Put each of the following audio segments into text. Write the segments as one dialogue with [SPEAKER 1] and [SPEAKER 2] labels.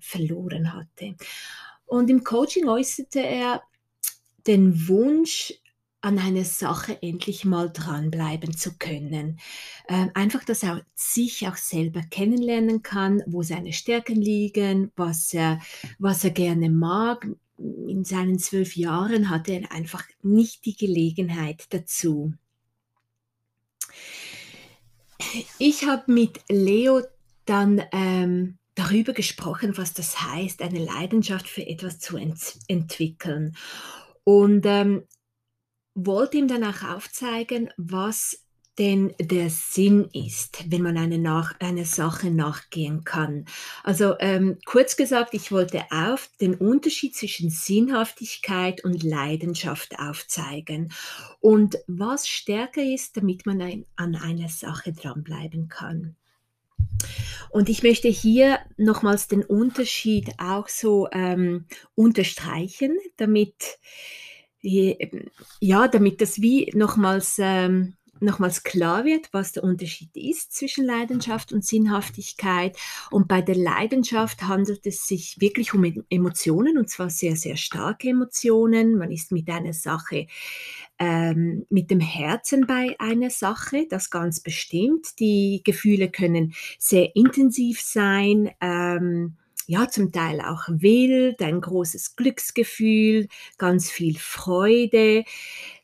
[SPEAKER 1] verloren hatte. Und im Coaching äußerte er den Wunsch, an einer Sache endlich mal dranbleiben zu können. Ähm, einfach, dass er sich auch selber kennenlernen kann, wo seine Stärken liegen, was er, was er gerne mag. In seinen zwölf Jahren hatte er einfach nicht die Gelegenheit dazu. Ich habe mit Leo dann ähm, darüber gesprochen, was das heißt, eine Leidenschaft für etwas zu ent entwickeln. Und ähm, wollte ihm danach aufzeigen, was denn der Sinn ist, wenn man eine, nach, eine Sache nachgehen kann. Also ähm, kurz gesagt, ich wollte auf den Unterschied zwischen Sinnhaftigkeit und Leidenschaft aufzeigen und was stärker ist, damit man ein, an einer Sache dranbleiben kann. Und ich möchte hier nochmals den Unterschied auch so ähm, unterstreichen, damit ja, damit das wie nochmals, ähm, nochmals klar wird, was der Unterschied ist zwischen Leidenschaft und Sinnhaftigkeit. Und bei der Leidenschaft handelt es sich wirklich um Emotionen, und zwar sehr, sehr starke Emotionen. Man ist mit einer Sache, ähm, mit dem Herzen bei einer Sache, das ganz bestimmt. Die Gefühle können sehr intensiv sein. Ähm, ja, zum Teil auch wild, ein großes Glücksgefühl, ganz viel Freude.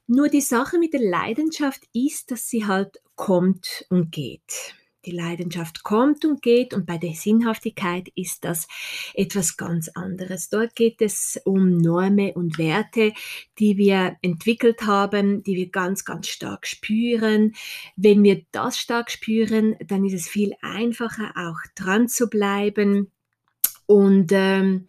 [SPEAKER 1] Nur die Sache mit der Leidenschaft ist, dass sie halt kommt und geht. Die Leidenschaft kommt und geht und bei der Sinnhaftigkeit ist das etwas ganz anderes. Dort geht es um Normen und Werte, die wir entwickelt haben, die wir ganz, ganz stark spüren. Wenn wir das stark spüren, dann ist es viel einfacher, auch dran zu bleiben und ähm,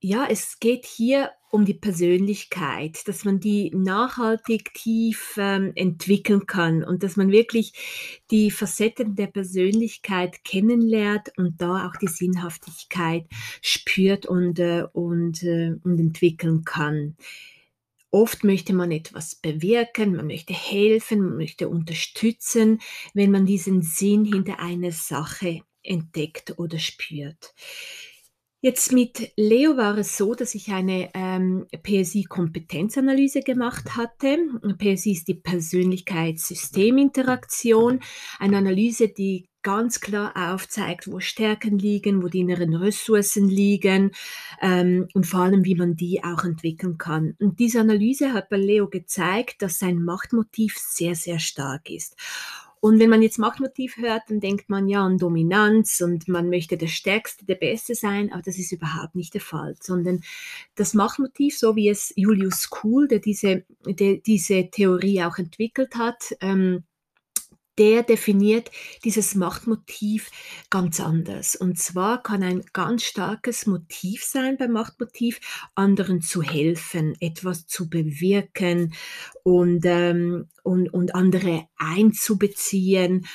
[SPEAKER 1] ja, es geht hier um die Persönlichkeit, dass man die nachhaltig tief ähm, entwickeln kann und dass man wirklich die Facetten der Persönlichkeit kennenlernt und da auch die Sinnhaftigkeit spürt und, äh, und, äh, und entwickeln kann. Oft möchte man etwas bewirken, man möchte helfen, man möchte unterstützen, wenn man diesen Sinn hinter einer Sache entdeckt oder spürt. Jetzt mit Leo war es so, dass ich eine ähm, PSI-Kompetenzanalyse gemacht hatte. PSI ist die Persönlichkeitssysteminteraktion, eine Analyse, die ganz klar aufzeigt, wo Stärken liegen, wo die inneren Ressourcen liegen ähm, und vor allem, wie man die auch entwickeln kann. Und diese Analyse hat bei Leo gezeigt, dass sein Machtmotiv sehr, sehr stark ist. Und wenn man jetzt Machtmotiv hört, dann denkt man ja an Dominanz und man möchte der Stärkste, der Beste sein, aber das ist überhaupt nicht der Fall, sondern das Machtmotiv, so wie es Julius Kuhl, der diese, der diese Theorie auch entwickelt hat, ähm, der definiert dieses Machtmotiv ganz anders. Und zwar kann ein ganz starkes Motiv sein beim Machtmotiv, anderen zu helfen, etwas zu bewirken und, ähm, und, und andere einzubeziehen.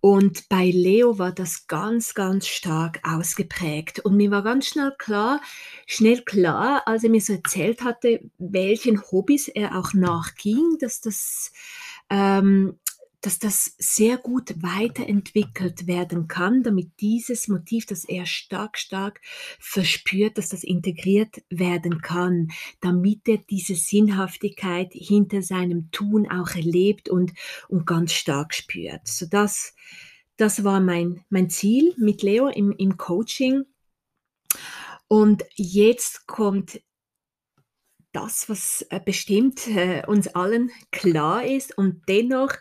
[SPEAKER 1] Und bei Leo war das ganz, ganz stark ausgeprägt. Und mir war ganz schnell klar, schnell klar, als er mir so erzählt hatte, welchen Hobbys er auch nachging, dass das ähm, dass das sehr gut weiterentwickelt werden kann, damit dieses Motiv, das er stark, stark verspürt, dass das integriert werden kann, damit er diese Sinnhaftigkeit hinter seinem Tun auch erlebt und, und ganz stark spürt. So das, das war mein, mein Ziel mit Leo im, im Coaching. Und jetzt kommt das, was äh, bestimmt äh, uns allen klar ist und dennoch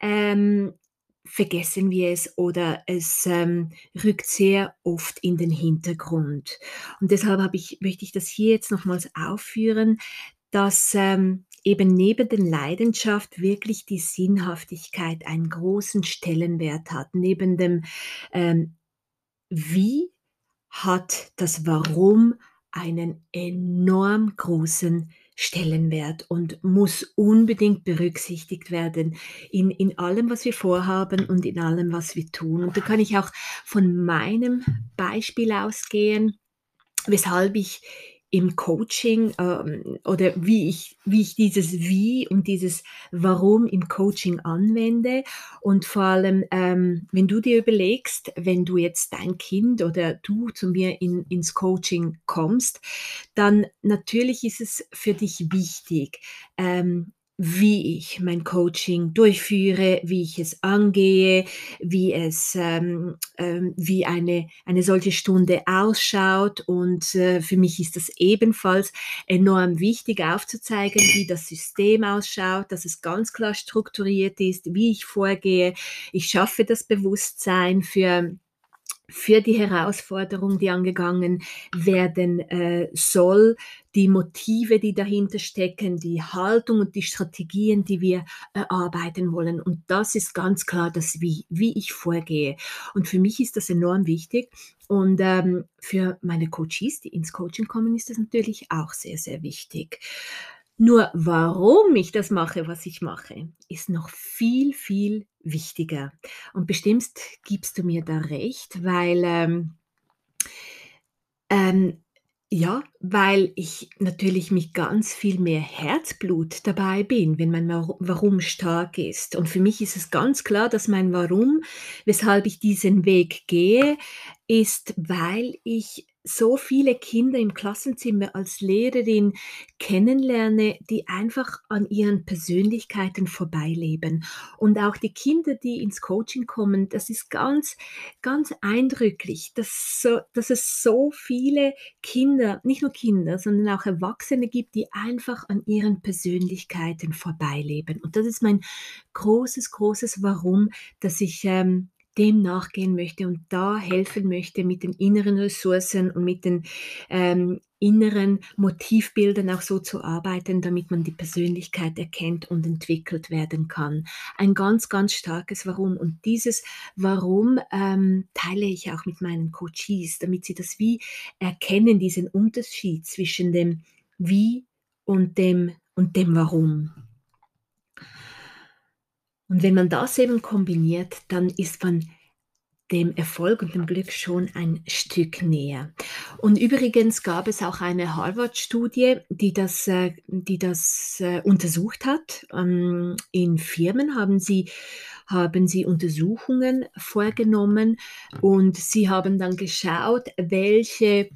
[SPEAKER 1] ähm, vergessen wir es oder es ähm, rückt sehr oft in den Hintergrund. Und deshalb ich, möchte ich das hier jetzt nochmals aufführen, dass ähm, eben neben der Leidenschaft wirklich die Sinnhaftigkeit einen großen Stellenwert hat. Neben dem ähm, Wie hat das Warum einen enorm großen Stellenwert und muss unbedingt berücksichtigt werden in, in allem, was wir vorhaben und in allem, was wir tun. Und da kann ich auch von meinem Beispiel ausgehen, weshalb ich im Coaching ähm, oder wie ich, wie ich dieses Wie und dieses Warum im Coaching anwende. Und vor allem, ähm, wenn du dir überlegst, wenn du jetzt dein Kind oder du zu mir in, ins Coaching kommst, dann natürlich ist es für dich wichtig, ähm, wie ich mein Coaching durchführe, wie ich es angehe, wie es, ähm, ähm, wie eine, eine solche Stunde ausschaut. Und äh, für mich ist das ebenfalls enorm wichtig aufzuzeigen, wie das System ausschaut, dass es ganz klar strukturiert ist, wie ich vorgehe. Ich schaffe das Bewusstsein für für die Herausforderung, die angegangen werden äh, soll, die Motive, die dahinter stecken, die Haltung und die Strategien, die wir erarbeiten wollen. Und das ist ganz klar das Wie, wie ich vorgehe. Und für mich ist das enorm wichtig. Und ähm, für meine Coaches, die ins Coaching kommen, ist das natürlich auch sehr, sehr wichtig. Nur warum ich das mache, was ich mache, ist noch viel, viel wichtiger. Und bestimmt gibst du mir da recht, weil ähm, ähm, ja, weil ich natürlich mit ganz viel mehr Herzblut dabei bin, wenn mein Warum stark ist. Und für mich ist es ganz klar, dass mein Warum, weshalb ich diesen Weg gehe, ist, weil ich so viele Kinder im Klassenzimmer als Lehrerin kennenlerne, die einfach an ihren Persönlichkeiten vorbeileben. Und auch die Kinder, die ins Coaching kommen, das ist ganz, ganz eindrücklich, dass, so, dass es so viele Kinder, nicht nur Kinder, sondern auch Erwachsene gibt, die einfach an ihren Persönlichkeiten vorbeileben. Und das ist mein großes, großes Warum, dass ich ähm, dem nachgehen möchte und da helfen möchte mit den inneren Ressourcen und mit den ähm, inneren Motivbildern auch so zu arbeiten, damit man die Persönlichkeit erkennt und entwickelt werden kann. Ein ganz, ganz starkes Warum. Und dieses Warum ähm, teile ich auch mit meinen Coaches, damit sie das wie erkennen, diesen Unterschied zwischen dem Wie und dem und dem Warum. Und wenn man das eben kombiniert, dann ist man dem Erfolg und dem Glück schon ein Stück näher. Und übrigens gab es auch eine Harvard-Studie, die das, äh, die das äh, untersucht hat. Ähm, in Firmen haben sie, haben sie Untersuchungen vorgenommen und sie haben dann geschaut, welche,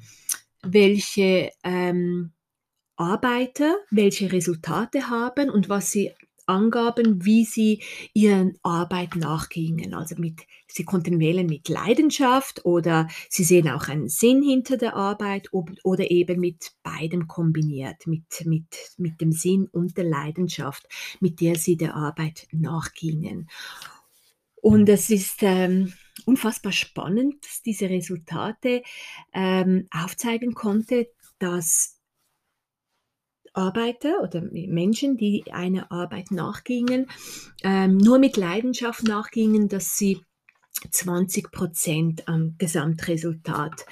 [SPEAKER 1] welche ähm, Arbeiter welche Resultate haben und was sie Angaben, wie sie ihren Arbeit nachgingen. Also mit, sie konnten wählen mit Leidenschaft oder sie sehen auch einen Sinn hinter der Arbeit oder eben mit beidem kombiniert, mit, mit, mit dem Sinn und der Leidenschaft, mit der sie der Arbeit nachgingen. Und es ist ähm, unfassbar spannend, dass diese Resultate ähm, aufzeigen konnte, dass Arbeiter oder Menschen, die einer Arbeit nachgingen, ähm, nur mit Leidenschaft nachgingen, dass sie 20 Prozent am Gesamtresultat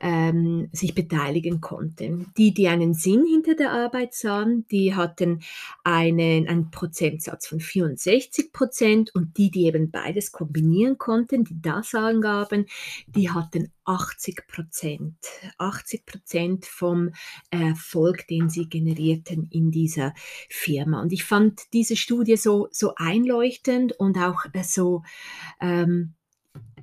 [SPEAKER 1] ähm, sich beteiligen konnten. Die, die einen Sinn hinter der Arbeit sahen, die hatten einen, einen Prozentsatz von 64 Prozent und die, die eben beides kombinieren konnten, die das angaben, die hatten 80 Prozent. 80 Prozent vom Erfolg, den sie generierten in dieser Firma. Und ich fand diese Studie so, so einleuchtend und auch äh, so, ähm,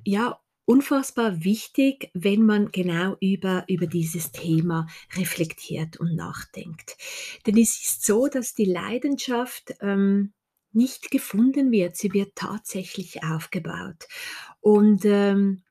[SPEAKER 1] ja, unfassbar wichtig, wenn man genau über, über dieses Thema reflektiert und nachdenkt. Denn es ist so, dass die Leidenschaft ähm, nicht gefunden wird, sie wird tatsächlich aufgebaut. Und ähm,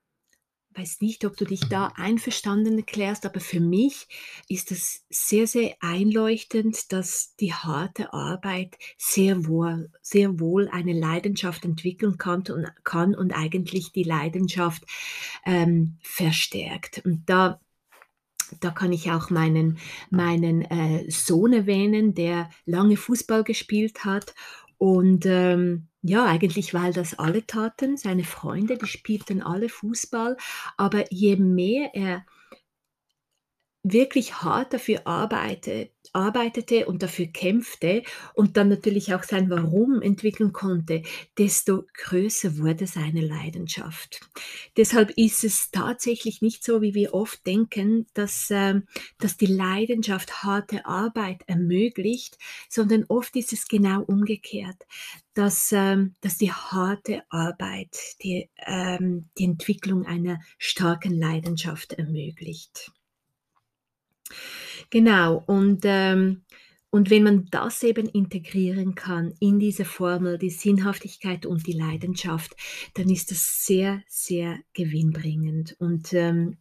[SPEAKER 1] weiß nicht, ob du dich da einverstanden erklärst, aber für mich ist es sehr, sehr einleuchtend, dass die harte Arbeit sehr wohl, sehr wohl eine Leidenschaft entwickeln kann und, kann und eigentlich die Leidenschaft ähm, verstärkt. Und da da kann ich auch meinen, meinen äh, Sohn erwähnen, der lange Fußball gespielt hat und ähm, ja, eigentlich, weil das alle taten, seine Freunde, die spielten alle Fußball, aber je mehr er wirklich hart dafür arbeitet arbeitete und dafür kämpfte und dann natürlich auch sein Warum entwickeln konnte, desto größer wurde seine Leidenschaft. Deshalb ist es tatsächlich nicht so, wie wir oft denken, dass, äh, dass die Leidenschaft harte Arbeit ermöglicht, sondern oft ist es genau umgekehrt, dass, ähm, dass die harte Arbeit die, ähm, die Entwicklung einer starken Leidenschaft ermöglicht. Genau, und, ähm, und wenn man das eben integrieren kann in diese Formel, die Sinnhaftigkeit und die Leidenschaft, dann ist das sehr, sehr gewinnbringend. Und ähm,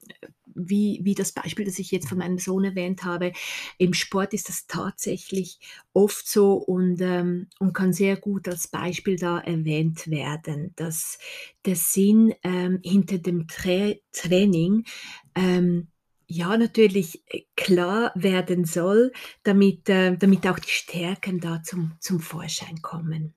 [SPEAKER 1] wie, wie das Beispiel, das ich jetzt von meinem Sohn erwähnt habe, im Sport ist das tatsächlich oft so und, ähm, und kann sehr gut als Beispiel da erwähnt werden, dass der Sinn ähm, hinter dem Tra Training ähm, ja, natürlich äh, klar werden soll, damit, äh, damit auch die Stärken da zum, zum Vorschein kommen.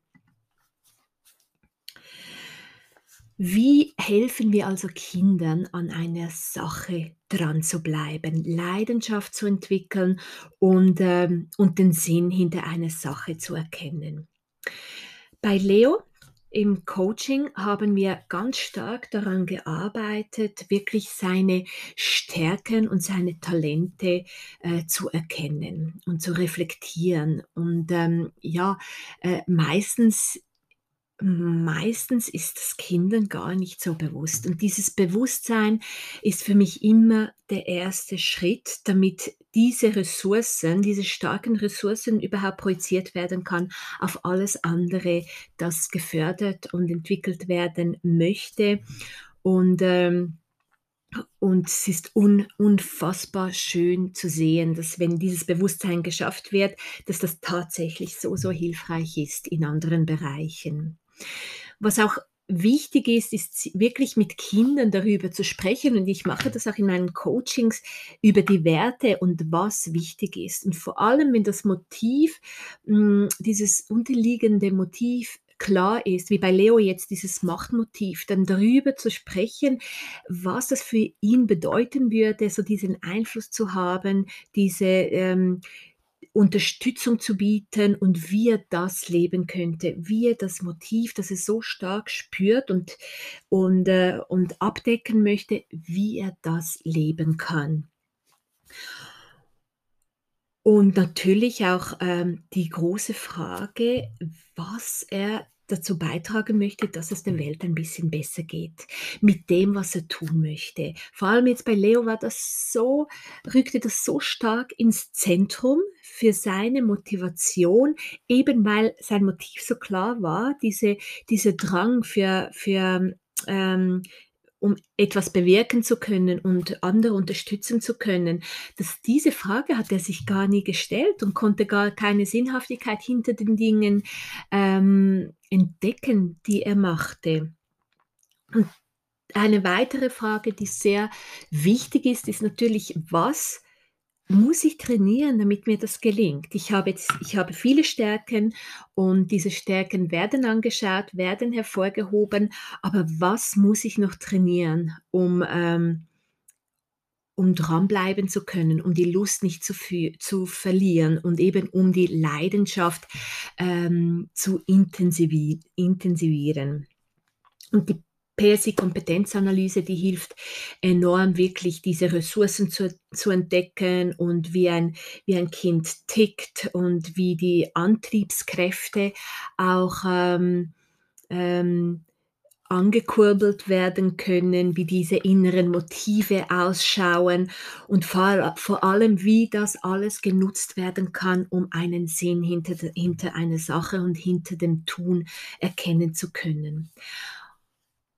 [SPEAKER 1] Wie helfen wir also Kindern an einer Sache dran zu bleiben, Leidenschaft zu entwickeln und, ähm, und den Sinn hinter einer Sache zu erkennen? Bei Leo im Coaching haben wir ganz stark daran gearbeitet, wirklich seine Stärken und seine Talente äh, zu erkennen und zu reflektieren. Und ähm, ja, äh, meistens Meistens ist es Kindern gar nicht so bewusst. Und dieses Bewusstsein ist für mich immer der erste Schritt, damit diese Ressourcen, diese starken Ressourcen überhaupt projiziert werden kann auf alles andere, das gefördert und entwickelt werden möchte. Und ähm, und es ist un, unfassbar schön zu sehen, dass wenn dieses Bewusstsein geschafft wird, dass das tatsächlich so, so hilfreich ist in anderen Bereichen. Was auch wichtig ist, ist wirklich mit Kindern darüber zu sprechen und ich mache das auch in meinen Coachings über die Werte und was wichtig ist. Und vor allem, wenn das Motiv, hm, dieses unterliegende Motiv klar ist, wie bei Leo jetzt dieses Machtmotiv, dann darüber zu sprechen, was das für ihn bedeuten würde, so diesen Einfluss zu haben, diese ähm, Unterstützung zu bieten und wie er das leben könnte, wie er das Motiv, das er so stark spürt und, und, äh, und abdecken möchte, wie er das leben kann. Und natürlich auch ähm, die große Frage, was er dazu beitragen möchte, dass es der Welt ein bisschen besser geht mit dem, was er tun möchte. Vor allem jetzt bei Leo war das so, rückte das so stark ins Zentrum für seine Motivation, eben weil sein Motiv so klar war, diese, dieser Drang für, für ähm, um etwas bewirken zu können und andere unterstützen zu können, dass diese Frage hat er sich gar nie gestellt und konnte gar keine Sinnhaftigkeit hinter den Dingen ähm, entdecken, die er machte. Und eine weitere Frage, die sehr wichtig ist, ist natürlich, was muss ich trainieren, damit mir das gelingt? Ich habe, jetzt, ich habe viele Stärken und diese Stärken werden angeschaut, werden hervorgehoben, aber was muss ich noch trainieren, um, ähm, um dranbleiben zu können, um die Lust nicht zu, zu verlieren und eben um die Leidenschaft ähm, zu intensivi intensivieren? Und die PSI-Kompetenzanalyse, die hilft enorm wirklich diese Ressourcen zu, zu entdecken und wie ein, wie ein Kind tickt und wie die Antriebskräfte auch ähm, ähm, angekurbelt werden können, wie diese inneren Motive ausschauen und vor, vor, allem, wie das alles genutzt werden kann, um einen Sinn hinter, hinter einer Sache und hinter dem Tun erkennen zu können.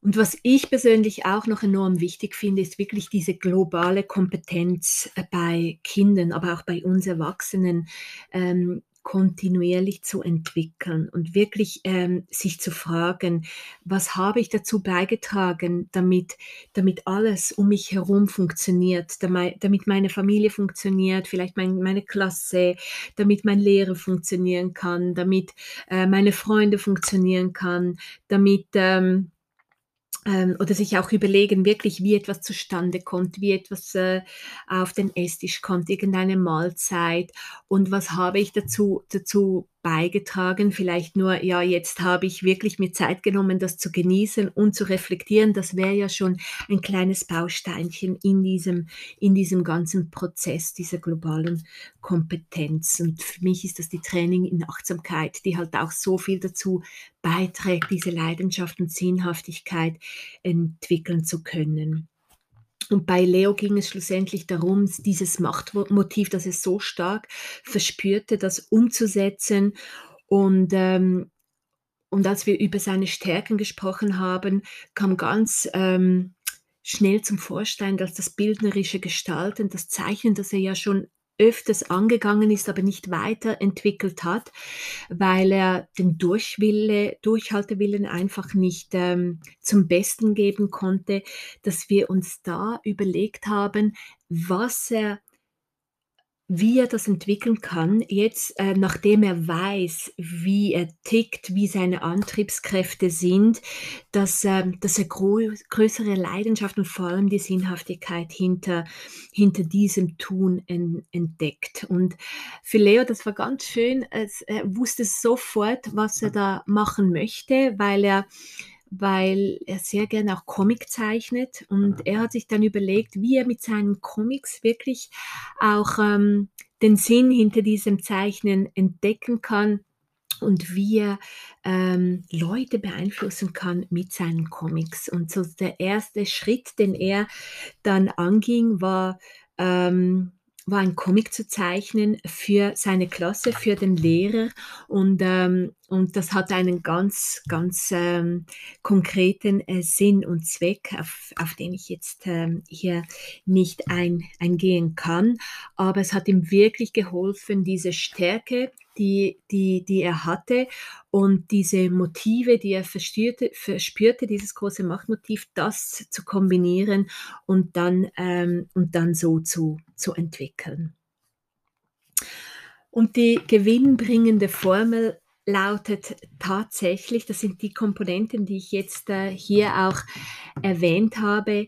[SPEAKER 1] Und was ich persönlich auch noch enorm wichtig finde, ist wirklich diese globale Kompetenz äh, bei Kindern, aber auch bei uns Erwachsenen ähm, kontinuierlich zu entwickeln und wirklich ähm, sich zu fragen, was habe ich dazu beigetragen, damit, damit alles um mich herum funktioniert, damit meine Familie funktioniert, vielleicht mein, meine Klasse, damit mein Lehrer funktionieren kann, damit äh, meine Freunde funktionieren kann, damit ähm, ähm, oder sich auch überlegen, wirklich, wie etwas zustande kommt, wie etwas äh, auf den Esstisch kommt, irgendeine Mahlzeit. Und was habe ich dazu, dazu beigetragen. Vielleicht nur, ja, jetzt habe ich wirklich mir Zeit genommen, das zu genießen und zu reflektieren. Das wäre ja schon ein kleines Bausteinchen in diesem, in diesem ganzen Prozess dieser globalen Kompetenz. Und für mich ist das die Training in Achtsamkeit, die halt auch so viel dazu beiträgt, diese Leidenschaft und Sinnhaftigkeit entwickeln zu können. Und bei Leo ging es schlussendlich darum, dieses Machtmotiv, das er so stark verspürte, das umzusetzen. Und, ähm, und als wir über seine Stärken gesprochen haben, kam ganz ähm, schnell zum Vorschein, dass das bildnerische Gestalten, das Zeichnen, das er ja schon öfters angegangen ist, aber nicht weiterentwickelt hat, weil er den Durchwille, Durchhaltewillen einfach nicht ähm, zum Besten geben konnte, dass wir uns da überlegt haben, was er wie er das entwickeln kann, jetzt äh, nachdem er weiß, wie er tickt, wie seine Antriebskräfte sind, dass, äh, dass er größere Leidenschaft und vor allem die Sinnhaftigkeit hinter, hinter diesem Tun en entdeckt. Und für Leo, das war ganz schön, er wusste sofort, was er da machen möchte, weil er weil er sehr gerne auch Comic zeichnet und er hat sich dann überlegt, wie er mit seinen Comics wirklich auch ähm, den Sinn hinter diesem Zeichnen entdecken kann und wie er ähm, Leute beeinflussen kann mit seinen Comics. Und so der erste Schritt, den er dann anging, war ähm, war ein Comic zu zeichnen für seine Klasse, für den Lehrer und, ähm, und das hat einen ganz, ganz ähm, konkreten äh, Sinn und Zweck, auf, auf den ich jetzt ähm, hier nicht ein, eingehen kann. Aber es hat ihm wirklich geholfen, diese Stärke, die, die, die er hatte und diese Motive, die er verspürte, verspürte, dieses große Machtmotiv, das zu kombinieren und dann, ähm, und dann so zu, zu entwickeln. Und die gewinnbringende Formel lautet tatsächlich, das sind die Komponenten, die ich jetzt äh, hier auch erwähnt habe,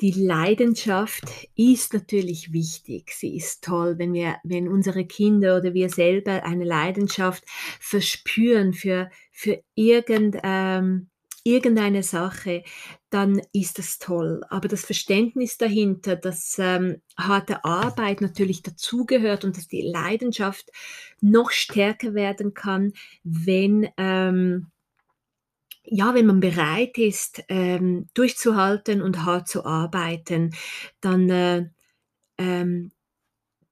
[SPEAKER 1] die Leidenschaft ist natürlich wichtig. Sie ist toll, wenn wir, wenn unsere Kinder oder wir selber eine Leidenschaft verspüren für, für irgend, ähm, irgendeine Sache, dann ist das toll. Aber das Verständnis dahinter, dass ähm, harte Arbeit natürlich dazugehört und dass die Leidenschaft noch stärker werden kann, wenn, ähm, ja, wenn man bereit ist, ähm, durchzuhalten und hart zu arbeiten, dann, äh, ähm,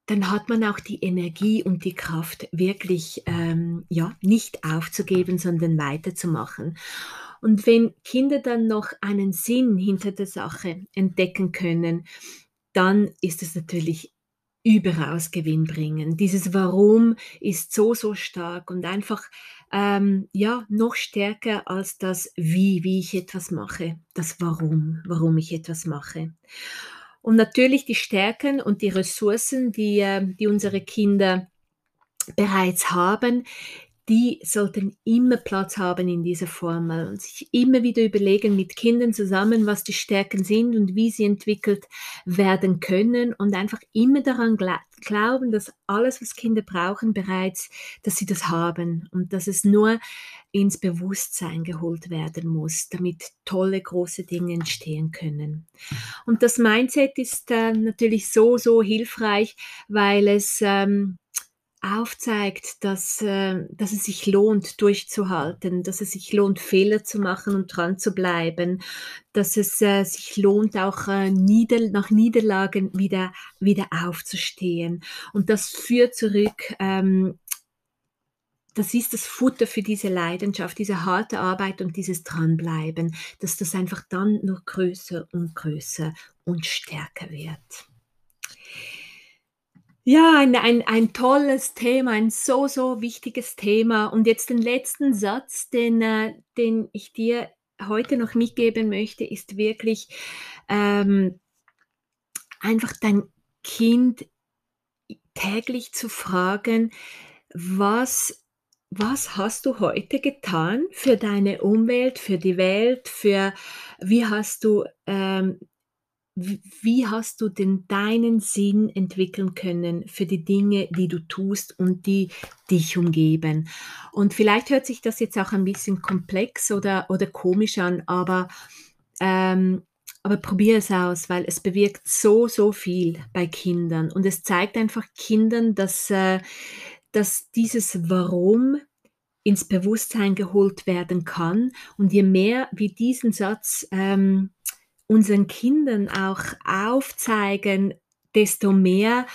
[SPEAKER 1] dann hat man auch die Energie und die Kraft, wirklich ähm, ja, nicht aufzugeben, sondern weiterzumachen. Und wenn Kinder dann noch einen Sinn hinter der Sache entdecken können, dann ist es natürlich überaus gewinnbringend. Dieses Warum ist so, so stark und einfach ähm, ja noch stärker als das Wie, wie ich etwas mache, das Warum, warum ich etwas mache. Und natürlich die Stärken und die Ressourcen, die, äh, die unsere Kinder bereits haben, die sollten immer Platz haben in dieser Formel und sich immer wieder überlegen mit Kindern zusammen, was die Stärken sind und wie sie entwickelt werden können und einfach immer daran glauben, dass alles, was Kinder brauchen, bereits, dass sie das haben und dass es nur ins Bewusstsein geholt werden muss, damit tolle große Dinge entstehen können. Und das Mindset ist äh, natürlich so, so hilfreich, weil es ähm, aufzeigt, dass, äh, dass es sich lohnt, durchzuhalten, dass es sich lohnt, Fehler zu machen und dran zu bleiben, dass es äh, sich lohnt, auch äh, nieder nach Niederlagen wieder, wieder aufzustehen. Und das führt zurück, ähm, das ist das Futter für diese Leidenschaft, diese harte Arbeit und dieses Dranbleiben, dass das einfach dann noch größer und größer und stärker wird. Ja, ein, ein, ein tolles Thema, ein so, so wichtiges Thema. Und jetzt den letzten Satz, den, äh, den ich dir heute noch mitgeben möchte, ist wirklich ähm, einfach dein Kind täglich zu fragen, was was hast du heute getan für deine Umwelt, für die Welt, für wie hast du ähm, wie hast du denn deinen Sinn entwickeln können für die Dinge, die du tust und die dich umgeben? Und vielleicht hört sich das jetzt auch ein bisschen komplex oder, oder komisch an, aber, ähm, aber probier es aus, weil es bewirkt so, so viel bei Kindern. Und es zeigt einfach Kindern, dass, äh, dass dieses Warum ins Bewusstsein geholt werden kann. Und je mehr wir diesen Satz ähm, unseren Kindern auch aufzeigen, desto mehr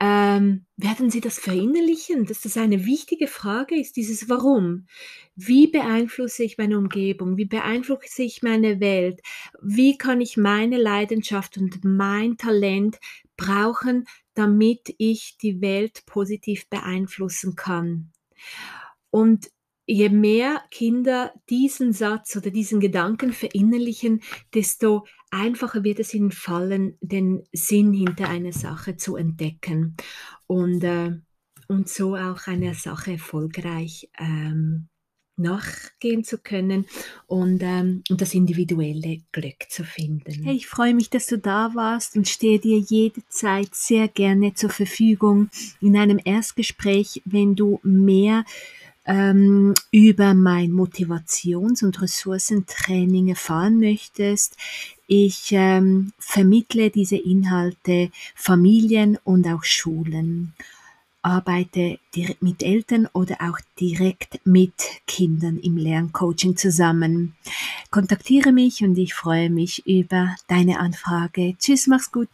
[SPEAKER 1] ähm, werden sie das verinnerlichen, dass das eine wichtige Frage ist, dieses Warum. Wie beeinflusse ich meine Umgebung? Wie beeinflusse ich meine Welt? Wie kann ich meine Leidenschaft und mein Talent brauchen, damit ich die Welt positiv beeinflussen kann? Und je mehr Kinder diesen Satz oder diesen Gedanken verinnerlichen, desto einfacher wird es ihnen fallen, den Sinn hinter einer Sache zu entdecken und, äh, und so auch einer Sache erfolgreich ähm, nachgehen zu können und, ähm, und das individuelle Glück zu finden.
[SPEAKER 2] Hey, ich freue mich, dass du da warst und stehe dir jede Zeit sehr gerne zur Verfügung in einem Erstgespräch, wenn du mehr ähm, über mein Motivations- und Ressourcentraining erfahren möchtest. Ich ähm, vermittle diese Inhalte Familien und auch Schulen, arbeite direkt mit Eltern oder auch direkt mit Kindern im Lerncoaching zusammen. Kontaktiere mich und ich freue mich über deine Anfrage. Tschüss, mach's gut.